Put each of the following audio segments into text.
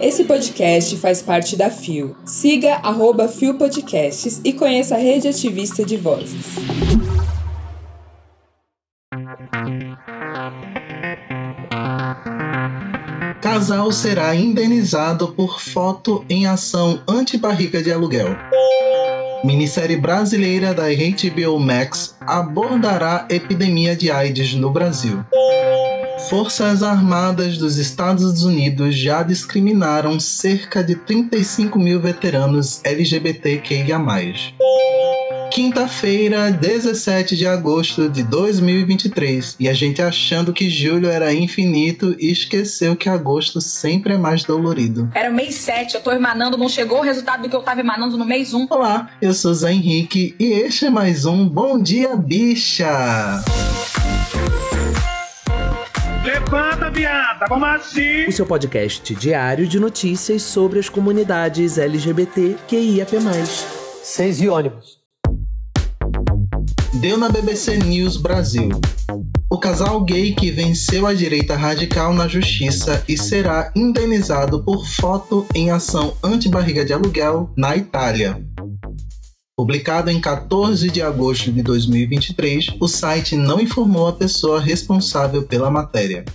Esse podcast faz parte da FIO. Siga arroba FIO Podcasts e conheça a rede ativista de vozes. Casal será indenizado por foto em ação anti-barriga de aluguel. Minissérie brasileira da HBO Max abordará epidemia de AIDS no Brasil. Forças Armadas dos Estados Unidos já discriminaram cerca de 35 mil veteranos LGBTQIA. Quinta-feira, 17 de agosto de 2023, e a gente achando que julho era infinito e esqueceu que agosto sempre é mais dolorido. Era o mês 7, eu tô emanando, não chegou o resultado do que eu tava emanando no mês 1. Olá, eu sou Zé Henrique e este é mais um Bom Dia Bicha! Levanta, viada, como assim? O seu podcast diário de notícias sobre as comunidades LGBT QIAP+. Seis e ônibus. Deu na BBC News Brasil. O casal gay que venceu a direita radical na justiça e será indenizado por foto em ação anti-barriga de aluguel na Itália. Publicado em 14 de agosto de 2023, o site não informou a pessoa responsável pela matéria.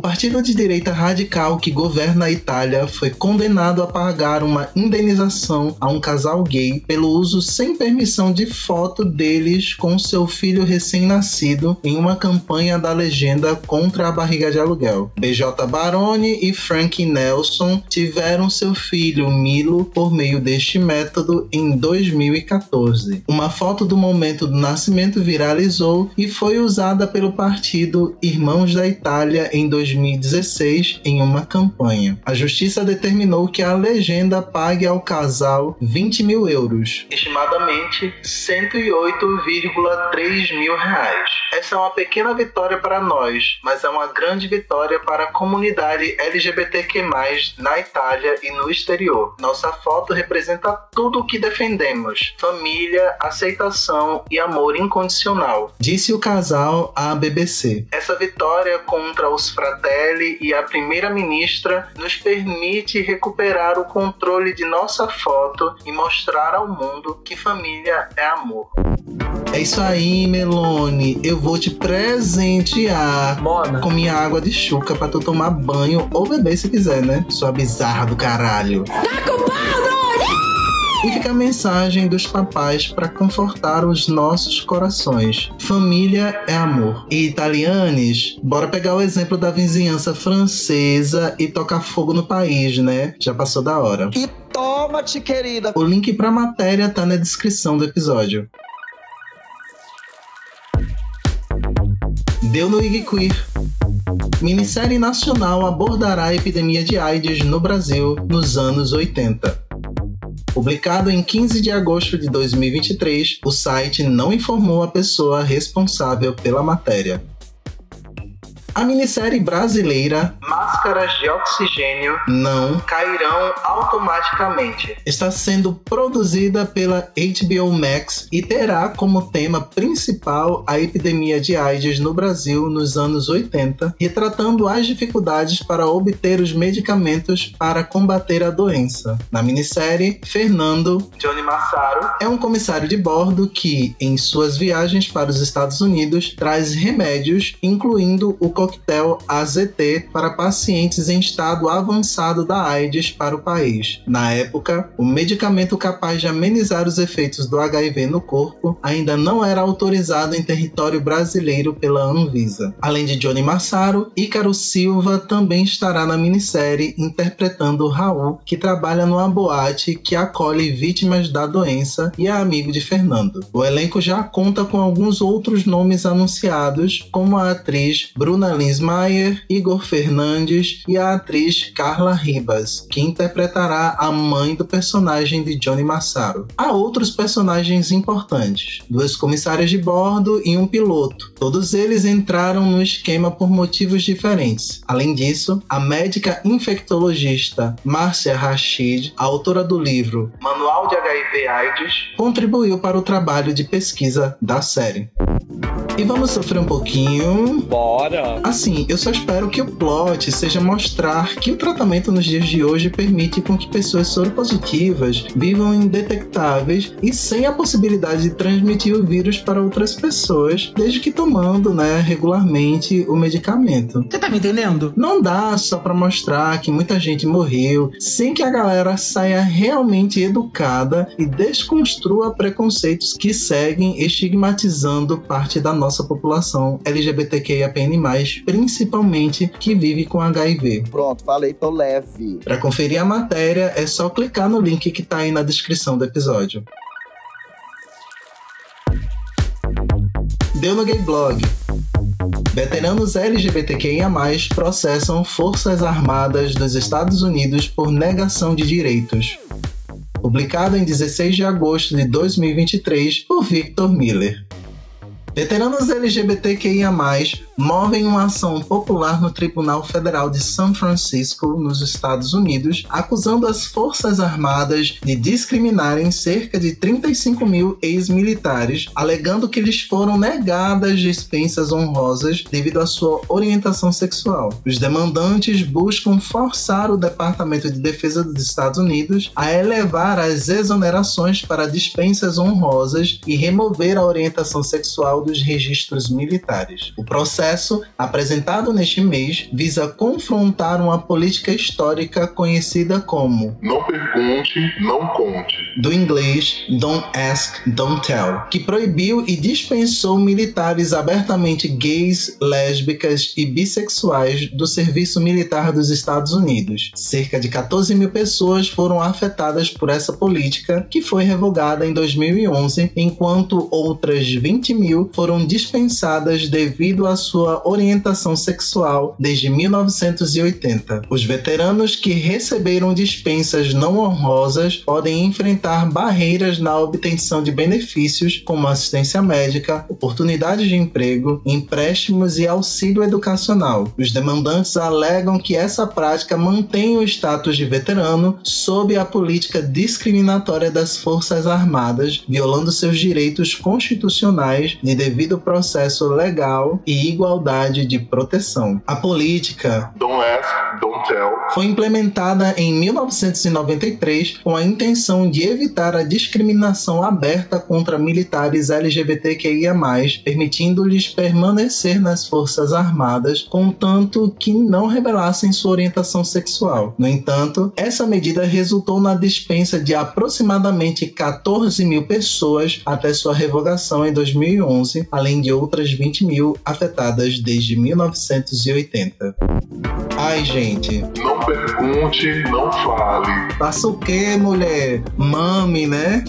O partido de direita radical que governa a Itália foi condenado a pagar uma indenização a um casal gay pelo uso sem permissão de foto deles com seu filho recém-nascido em uma campanha da legenda contra a barriga de aluguel. BJ Baroni e Frank Nelson tiveram seu filho Milo por meio deste método em 2014. Uma foto do momento do nascimento viralizou e foi usada pelo partido Irmãos da Itália em 2016 em uma campanha. A justiça determinou que a legenda pague ao casal 20 mil euros, estimadamente 108,3 mil reais. Essa é uma pequena vitória para nós, mas é uma grande vitória para a comunidade LGBTQ+, na Itália e no exterior. Nossa foto representa tudo o que defendemos: família, aceitação e amor incondicional, disse o casal à BBC. Essa vitória contra os Fratelli e a primeira-ministra nos permite recuperar o controle de nossa foto e mostrar ao mundo que família é amor. É isso aí, Melone. Eu vou te presentear Mona. com minha água de chuca pra tu tomar banho ou beber se quiser, né? Sua bizarra do caralho. E fica a mensagem dos papais para confortar os nossos corações. Família é amor. E italianes, bora pegar o exemplo da vizinhança francesa e tocar fogo no país, né? Já passou da hora. E toma-te, querida. O link pra matéria tá na descrição do episódio. Deu no IG Queer. Minissérie nacional abordará a epidemia de AIDS no Brasil nos anos 80. Publicado em 15 de agosto de 2023, o site não informou a pessoa responsável pela matéria. A minissérie brasileira Máscaras de Oxigênio não cairão automaticamente. Está sendo produzida pela HBO Max e terá como tema principal a epidemia de AIDS no Brasil nos anos 80, retratando as dificuldades para obter os medicamentos para combater a doença. Na minissérie, Fernando Johnny Massaro é um comissário de bordo que, em suas viagens para os Estados Unidos, traz remédios, incluindo o coquetel AZT para pacientes em estado avançado da AIDS para o país. Na época, o medicamento capaz de amenizar os efeitos do HIV no corpo ainda não era autorizado em território brasileiro pela Anvisa. Além de Johnny Massaro, Ícaro Silva também estará na minissérie interpretando Raul, que trabalha numa boate que acolhe vítimas da doença e é amigo de Fernando. O elenco já conta com alguns outros nomes anunciados, como a atriz Bruna Linsmeyer, Igor Fernandes e a atriz Carla Ribas, que interpretará a mãe do personagem de Johnny Massaro. Há outros personagens importantes, dois comissários de bordo e um piloto. Todos eles entraram no esquema por motivos diferentes. Além disso, a médica infectologista Márcia Rachid, autora do livro Manual de HIV AIDS, contribuiu para o trabalho de pesquisa da série. E vamos sofrer um pouquinho. Bora! Assim, eu só espero que o plot seja mostrar que o tratamento nos dias de hoje permite com que pessoas soropositivas vivam indetectáveis e sem a possibilidade de transmitir o vírus para outras pessoas, desde que tomando, né, regularmente o medicamento. Você tá me entendendo? Não dá só para mostrar que muita gente morreu, sem que a galera saia realmente educada e desconstrua preconceitos que seguem estigmatizando parte da nossa população LGBTQIAPN+, principalmente que vive com HIV. Pronto, falei, tô leve. Para conferir a matéria, é só clicar no link que tá aí na descrição do episódio. Deu no Gay Blog. Veteranos LGBTQIA+, processam Forças Armadas dos Estados Unidos por negação de direitos. Publicado em 16 de agosto de 2023 por Victor Miller. Veteranos LGBTQIA+, movem uma ação popular no Tribunal Federal de São Francisco, nos Estados Unidos, acusando as Forças Armadas de discriminarem cerca de 35 mil ex-militares, alegando que lhes foram negadas dispensas honrosas devido à sua orientação sexual. Os demandantes buscam forçar o Departamento de Defesa dos Estados Unidos a elevar as exonerações para dispensas honrosas e remover a orientação sexual dos registros militares. O processo, apresentado neste mês, visa confrontar uma política histórica conhecida como Não pergunte, não conte. do inglês Don't Ask, Don't Tell, que proibiu e dispensou militares abertamente gays, lésbicas e bissexuais do serviço militar dos Estados Unidos. Cerca de 14 mil pessoas foram afetadas por essa política, que foi revogada em 2011, enquanto outras 20 mil foram dispensadas devido à sua orientação sexual desde 1980. Os veteranos que receberam dispensas não honrosas podem enfrentar barreiras na obtenção de benefícios como assistência médica, oportunidades de emprego, empréstimos e auxílio educacional. Os demandantes alegam que essa prática mantém o status de veterano sob a política discriminatória das Forças Armadas, violando seus direitos constitucionais de devido processo legal e igualdade de proteção. A política Don't ask, don't. Foi implementada em 1993 com a intenção de evitar a discriminação aberta contra militares LGBTQIA+, permitindo-lhes permanecer nas Forças Armadas, contanto que não revelassem sua orientação sexual. No entanto, essa medida resultou na dispensa de aproximadamente 14 mil pessoas até sua revogação em 2011, além de outras 20 mil afetadas desde 1980. Ai, gente, Não pergunte, não fale. Passa o quê, mulher? Mame, né?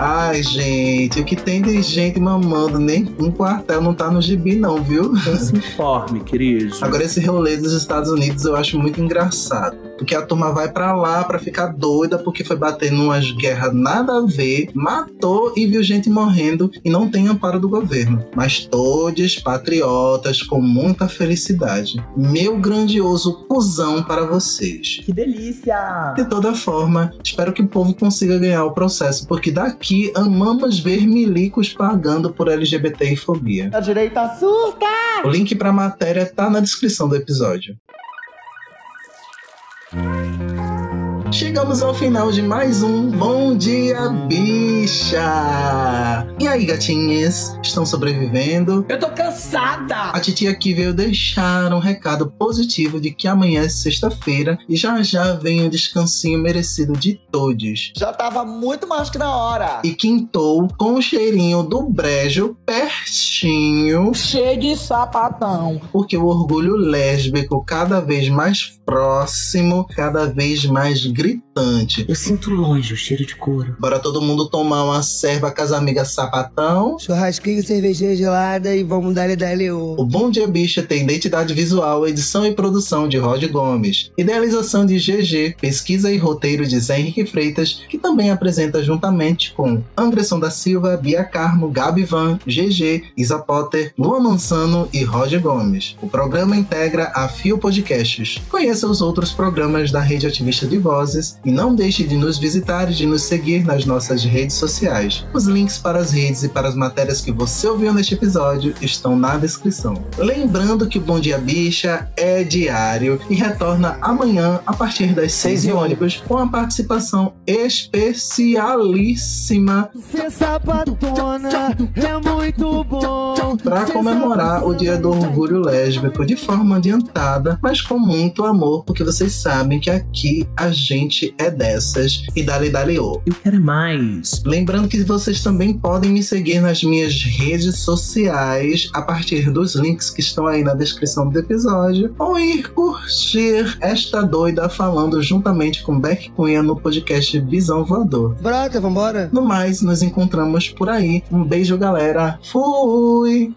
Ai, gente, o que tem de gente mamando? Nem um quartel não tá no gibi, não, viu? Então se informe, querido. Agora, esse rolê dos Estados Unidos eu acho muito engraçado. Porque a turma vai pra lá pra ficar doida porque foi bater numas guerras nada a ver, matou e viu gente morrendo e não tem amparo do governo. Mas todos patriotas com muita felicidade. Meu grandioso cuzão para vocês. Que delícia! De toda forma, espero que o povo consiga ganhar o processo, porque daqui amamos ver milicos pagando por LGBT e fobia. A direita surta! O link pra matéria tá na descrição do episódio. Bye. Chegamos ao final de mais um Bom Dia Bicha! E aí, gatinhas? Estão sobrevivendo? Eu tô cansada! A titia aqui veio deixar um recado positivo de que amanhã é sexta-feira e já já vem o descansinho merecido de todos. Já tava muito mais que na hora. E quintou com o cheirinho do brejo pertinho, Cheio de sapatão. porque o orgulho lésbico cada vez mais próximo, cada vez mais grito gritante. Eu sinto longe o cheiro de couro. Bora todo mundo tomar uma serva com as amigas sapatão. Churrasquinho, cervejinha gelada e vamos dar dali o. O Bom Dia Bicha tem identidade visual, edição e produção de Rod Gomes, idealização de GG, pesquisa e roteiro de Zé Henrique Freitas, que também apresenta juntamente com Anderson da Silva, Bia Carmo, Gabi Van, GG, Isa Potter, Lua Mansano e Roger Gomes. O programa integra a Fio Podcasts. Conheça os outros programas da Rede Ativista de Vozes E não deixe de nos visitar e de nos seguir nas nossas redes sociais. Os links para as redes e para as matérias que você ouviu neste episódio estão na descrição. Lembrando que o Bom Dia Bicha é diário e retorna amanhã a partir das 6 e ônibus com a participação especialíssima Ser sapatona é muito bom. para comemorar o Dia do Orgulho Lésbico de forma adiantada, mas com muito amor, porque vocês sabem que aqui a gente é dessas e dali dali ô. Eu quero mais. Lembrando que vocês também podem me seguir nas minhas redes sociais a partir dos links que estão aí na descrição do episódio ou ir curtir esta doida falando juntamente com Beck Cunha no podcast Visão Voador. Brota, vambora? No mais, nos encontramos por aí. Um beijo, galera. Fui!